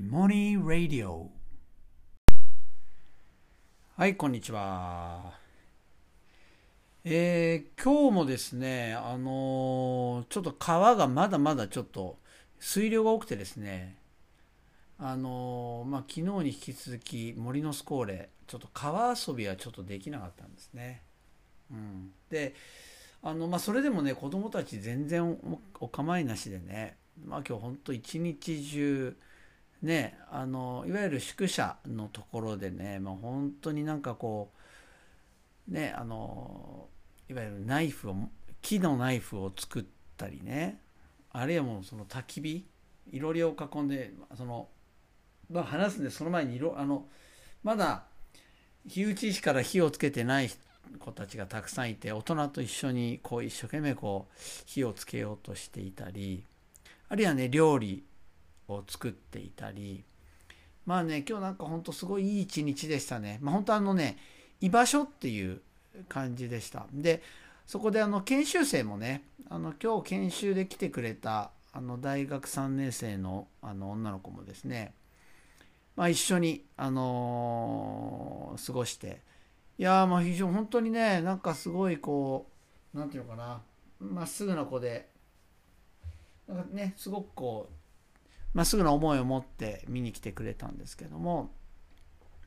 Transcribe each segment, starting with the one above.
モニー・ラディオはいこんにちは。えー、今日もですねあのー、ちょっと川がまだまだちょっと水量が多くてですねあのー、まあ昨日に引き続き森のスコーレちょっと川遊びはちょっとできなかったんですね。うん。であのまあそれでもね子供たち全然お構いなしでねまあ今日ほんと一日中ねあのいわゆる宿舎のところでね、まあ、本当になんかこうねあのいわゆるナイフを木のナイフを作ったりねあるいはもうその焚き火いろりを囲んでそのまあ話すんでその前にいろあのまだ火打ち石から火をつけてない子たちがたくさんいて大人と一緒にこう一生懸命こう火をつけようとしていたりあるいはね料理を作っていたりまあね今日なんかほんとすごいいい一日でしたね。まあ本当あのね居場所っていう感じでした。でそこであの研修生もねあの今日研修で来てくれたあの大学3年生のあの女の子もですねまあ一緒にあのー、過ごしていやまあ非常に本当にねなんかすごいこう何て言うのかなまっすぐな子でなんかねすごくこうまっすぐな思いを持って見に来てくれたんですけども、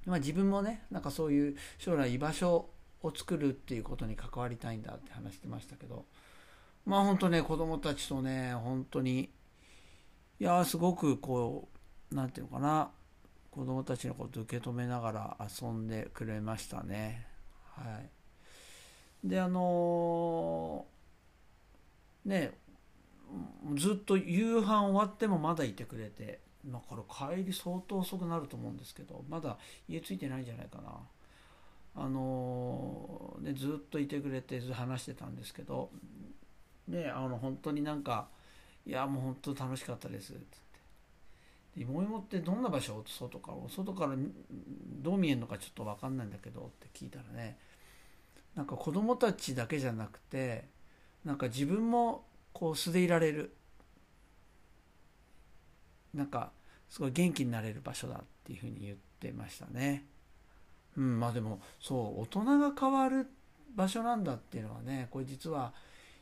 まあ、自分もねなんかそういう将来居場所を作るっていうことに関わりたいんだって話してましたけどまあ本当ね子供たちとね本当にいやすごくこう何て言うのかな子供たちのこと受け止めながら遊んでくれましたね。はい。であのー、ねずっと夕飯終わってもまだいてくれてだから帰り相当遅くなると思うんですけどまだ家着いてないんじゃないかな。あのねずっといてくれてずっと話してたんですけどねあの本当になんかいやもう本当楽しかったですって言って「芋芋ってどんな場所？外から外からどう見えるのかちょっと分かんないんだけど」って聞いたらねなんか子供たちだけじゃなくてなんか自分もこう素でいられるなんかすごい元気になれる場所だっていうふうに言ってましたね。うん、まあでもそう大人が変わる場所なんだっていうのはねこれ実は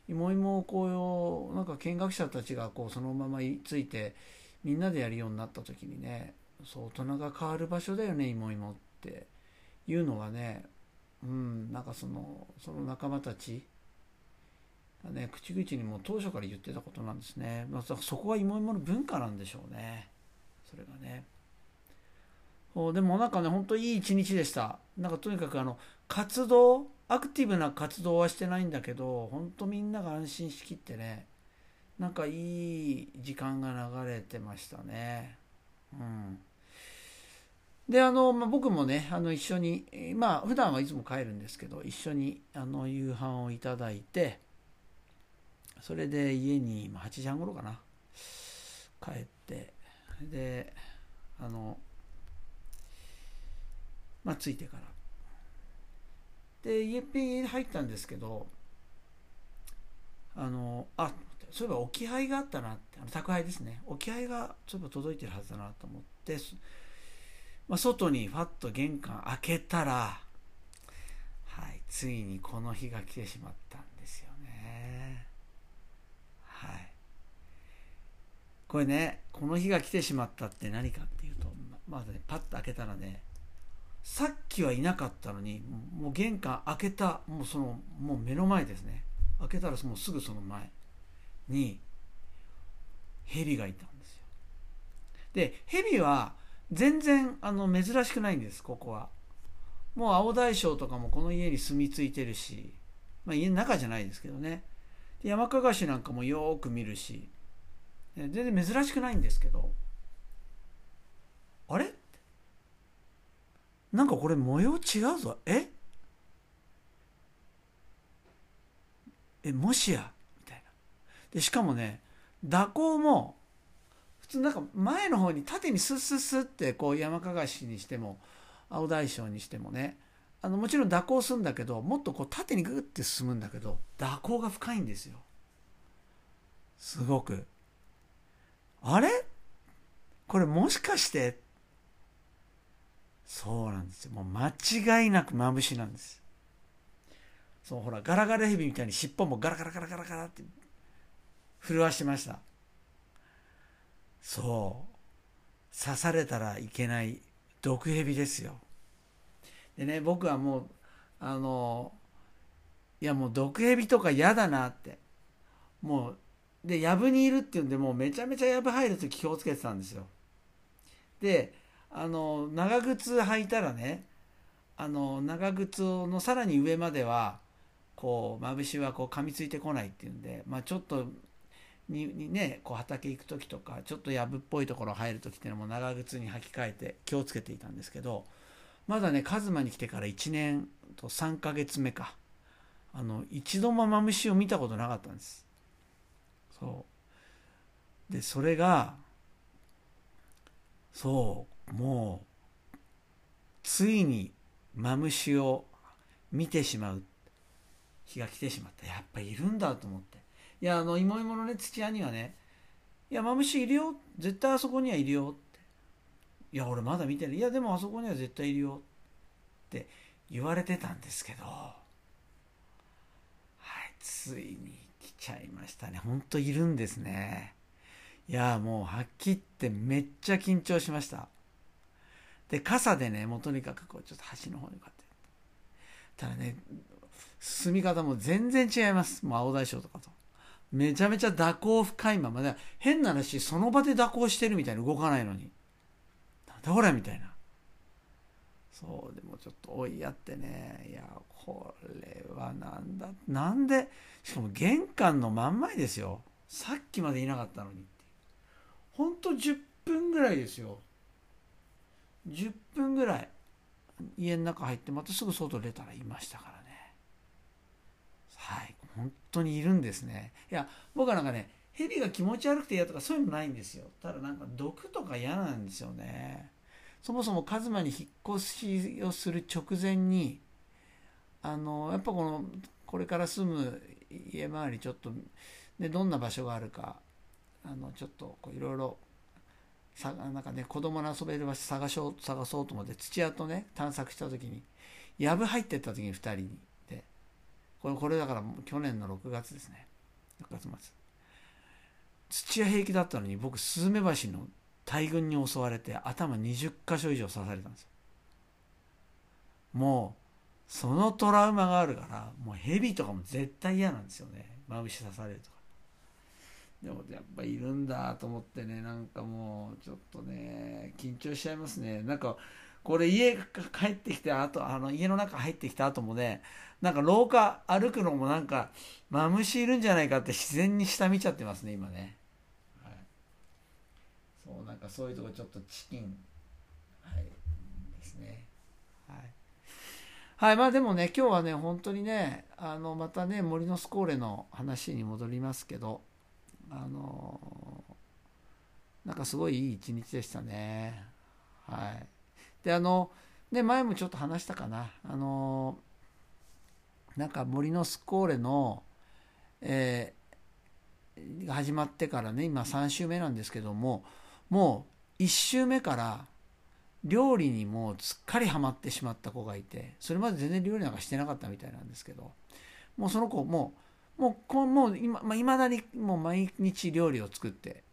芋芋をこうなんか見学者たちがこうそのままついてみんなでやるようになった時にねそう大人が変わる場所だよね芋芋っていうのはねうんなんかそのその仲間たちね、口々にも当初から言ってたことなんですね。まあ、そこは芋芋の文化なんでしょうね。それがね。でもなんかね、本当いい一日でした。なんかとにかくあの、活動、アクティブな活動はしてないんだけど、本当みんなが安心しきってね、なんかいい時間が流れてましたね。うん。で、あの、まあ、僕もね、あの、一緒に、まあ、普段はいつも帰るんですけど、一緒に、あの、夕飯をいただいて、それで家に8時半頃かな。帰ってであのまあ着いてから。で家っぺん入ったんですけどあのあそういえば置き配があったなって。あの宅配ですね。置き配がそういえば届いてるはずだなと思って、まあ、外にファッと玄関開けたらはいついにこの日が来てしまった。んですよこれねこの日が来てしまったって何かっていうとまずねパッと開けたらねさっきはいなかったのにもう玄関開けたもうそのもう目の前ですね。開けたらもうすぐその前に蛇がいたんですよ。で蛇は全然あの珍しくないんですここは。もう青大将とかもこの家に住み着いてるし、まあ、家の中じゃないですけどね。山かがしなんかもよーく見るし全然珍しくないんですけどあれ？なんかこれ模様違うぞ。え？えもしや？みたいな。でしかもね蛇行も普通なんか前の方に縦にスッスッスッってこう山かがしにしても青大将にしてもねあのもちろん蛇行するんだけどもっとこう縦にグッて進むんだけど蛇行が深いんですよ。すごく。あれ？これもしかして？そうなんですよ。もう間違いなくまぶしなんです。そうほらガラガラヘビみたいに尻尾もガラガラガラガラガラって震わしてました。そう。刺されたらいけない毒蛇ですよ。でね僕はもうあのいやもう毒蛇とか嫌だなって。もうで藪にいるっていうんでもうめちゃめちゃ藪入ると気をつけてたんですよ。であの長靴履いたらねあの長靴のさらに上まではこうまぶしはこう噛みついてこないっていうんで、まあ、ちょっとににねこう畑行く時とかちょっと藪っぽいところ入る時っていうのも長靴に履き替えて気をつけていたんですけどまだねカズマに来てから1年と3ヶ月目か。あの一度もマムシを見たことなかったんです。そう。でそれがそうもうついにマムシを見てしまう日が来てしまった。やっぱいるんだと思って。いやあの芋芋のね土屋にはねいやマムシいるよ。絶対あそこにはいるよって。いや俺まだ見てない。やでもあそこには絶対いるよって言われてたんですけど。はいついに。ちゃいましたね。ほんといるんですね。いやもうはっきり言ってめっちゃ緊張しました。で傘でねもうとにかくこうちょっと端の方にこうやって。ただね進み方も全然違います。もう青大将とかと。めちゃめちゃ蛇行深いまま。で変な話その場で蛇行してるみたいに動かないのに。なんだこれみたいな。そうでもちょっと追いやってね。いやこれなんだなんでしかも玄関の真ん前ですよ。さっきまでいなかったのにってほんと10分ぐらいですよ。10分ぐらい。家の中入ってまたすぐ外出たらいましたからね。はい本当にいるんですね。いや僕はなんかね蛇が気持ち悪くて嫌とかそういうのないんですよ。ただなんか毒とか嫌なんですよね。そもそもカズマに引っ越しをする直前にあのやっぱこのこれから住む家周りちょっとでどんな場所があるかあのちょっといろいろさなんかね子供の遊べる場所探しう探そうと思って土屋とね探索した時に藪入ってった時に2人に。でこれこれだから去年の6月ですね。6月末。土屋平気だったのに僕スズメバシの大群に襲われて頭20箇所以上刺されたんですよ。もうそのトラウマがあるからもう蛇とかも絶対嫌なんですよね。まぶし刺されるとか。でもやっぱいるんだと思ってねなんかもうちょっとね緊張しちゃいますね。なんかこれ家帰ってきてあとあの家の中入ってきた後もねなんか廊下歩くのもなんかマムシいるんじゃないかって自然に下見ちゃってますね今ね。はい。そうなんかそういうとこちょっとチキン。はいですねはいはいまあでもね今日はね本当にねあのまたね森のスコーレの話に戻りますけどあのなんかすごいいい一日でしたね。はい。であのね前もちょっと話したかな。あのなんか森のスコーレのえー、始まってからね今3週目なんですけどももう1周目から料理にもうすっかりハマってしまった子がいてそれまで全然料理なんかしてなかったみたいなんですけどもうその子もうもうこもう今、まあ、未だにもう毎日料理を作って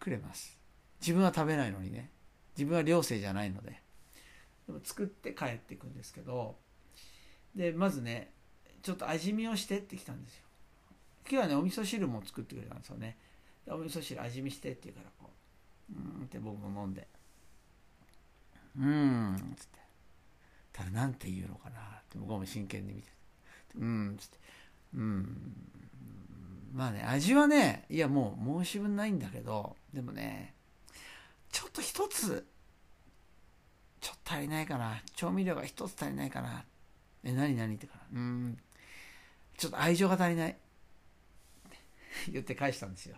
くれます。自分は食べないのにね。自分は寮生じゃないので。でも作って帰っていくんですけどでまずねちょっと味見をしてってきたんですよ。今日はねお味噌汁も作ってくれたんですよね。お味噌汁味見してって言うからこううんって僕も飲んで。うん。つって。ただなんて言うのかな。って僕も真剣に見てうん。つって。うん。まあね味はねいやもう申し分ないんだけどでもねちょっと一つちょっと足りないかな。調味料が一つ足りないかな。え何何ってからうん。ちょっと愛情が足りない。言って返したんですよ。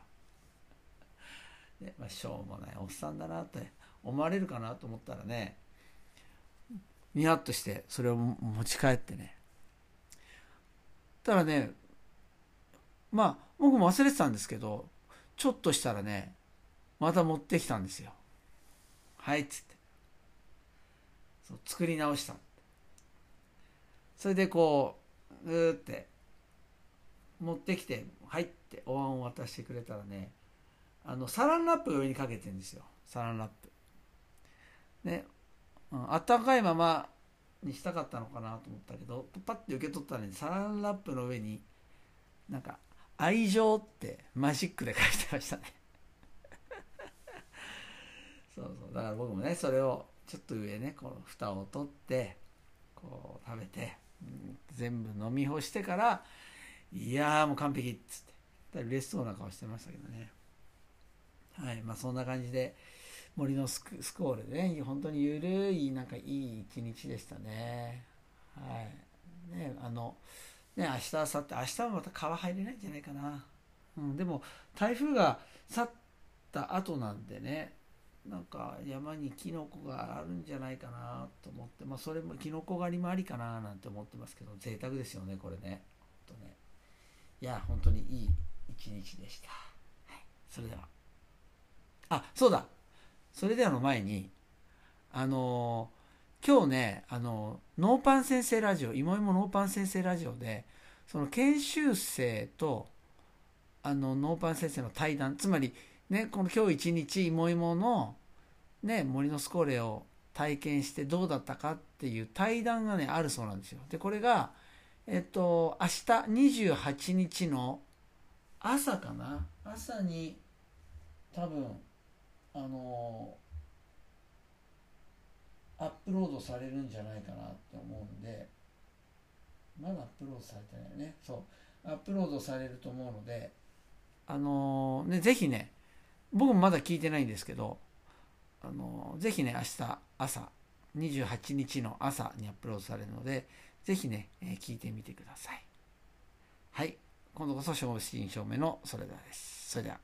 で、まあ、しょうもないおっさんだなって。思われるかなと思ったらねニヤッとしてそれを持ち帰ってね。ただねまあ僕も忘れてたんですけどちょっとしたらねまた持ってきたんですよ。はいっつって。そう作り直したそれでこううーって持ってきて「はい」ってお椀を渡してくれたらねあのサランラップが上にかけてるんですよ。サランラップ。ね、うん、あったかいままにしたかったのかなと思ったけどパッて受け取ったらねサランラップの上になんか「愛情」ってマジックで書いてましたね。そうそう。だから僕もねそれをちょっと上ねこの蓋を取ってこう食べて、うん、全部飲み干してからいやもう完璧っつって。嬉しそうな顔してましたけどね。はい。まあそんな感じで森のスクスコールでね。本当にゆるいなんかいい一日でしたね。はい。ねあのね明日明後日明日はまた川入れないんじゃないかな、うん、でも台風が去った後なんでねなんか山にキノコがあるんじゃないかなと思ってまあそれもキノコ狩りもありかななんて思ってますけど贅沢ですよねこれね。ね。いや本当にいい一日でした、はい、それでは。あそうだ。それではの前にあの今日ねあのノーパン先生ラジオいもいもノーパン先生ラジオでその研修生とあのノーパン先生の対談つまりねこの今日一日いもいものね森のスコーレを体験してどうだったかっていう対談がねあるそうなんですよ。でこれがえっと明日28日の朝かな？朝に多分あのアップロードされるんじゃないかなって思うんでまだアップロードされてないよね。そう。アップロードされると思うのであのねぜひね僕もまだ聞いてないんですけどあのぜひね明日朝28日の朝にアップロードされるのでぜひね、え、聞いてみてください。はい。今度こそ正真正銘のそれではです。それでは。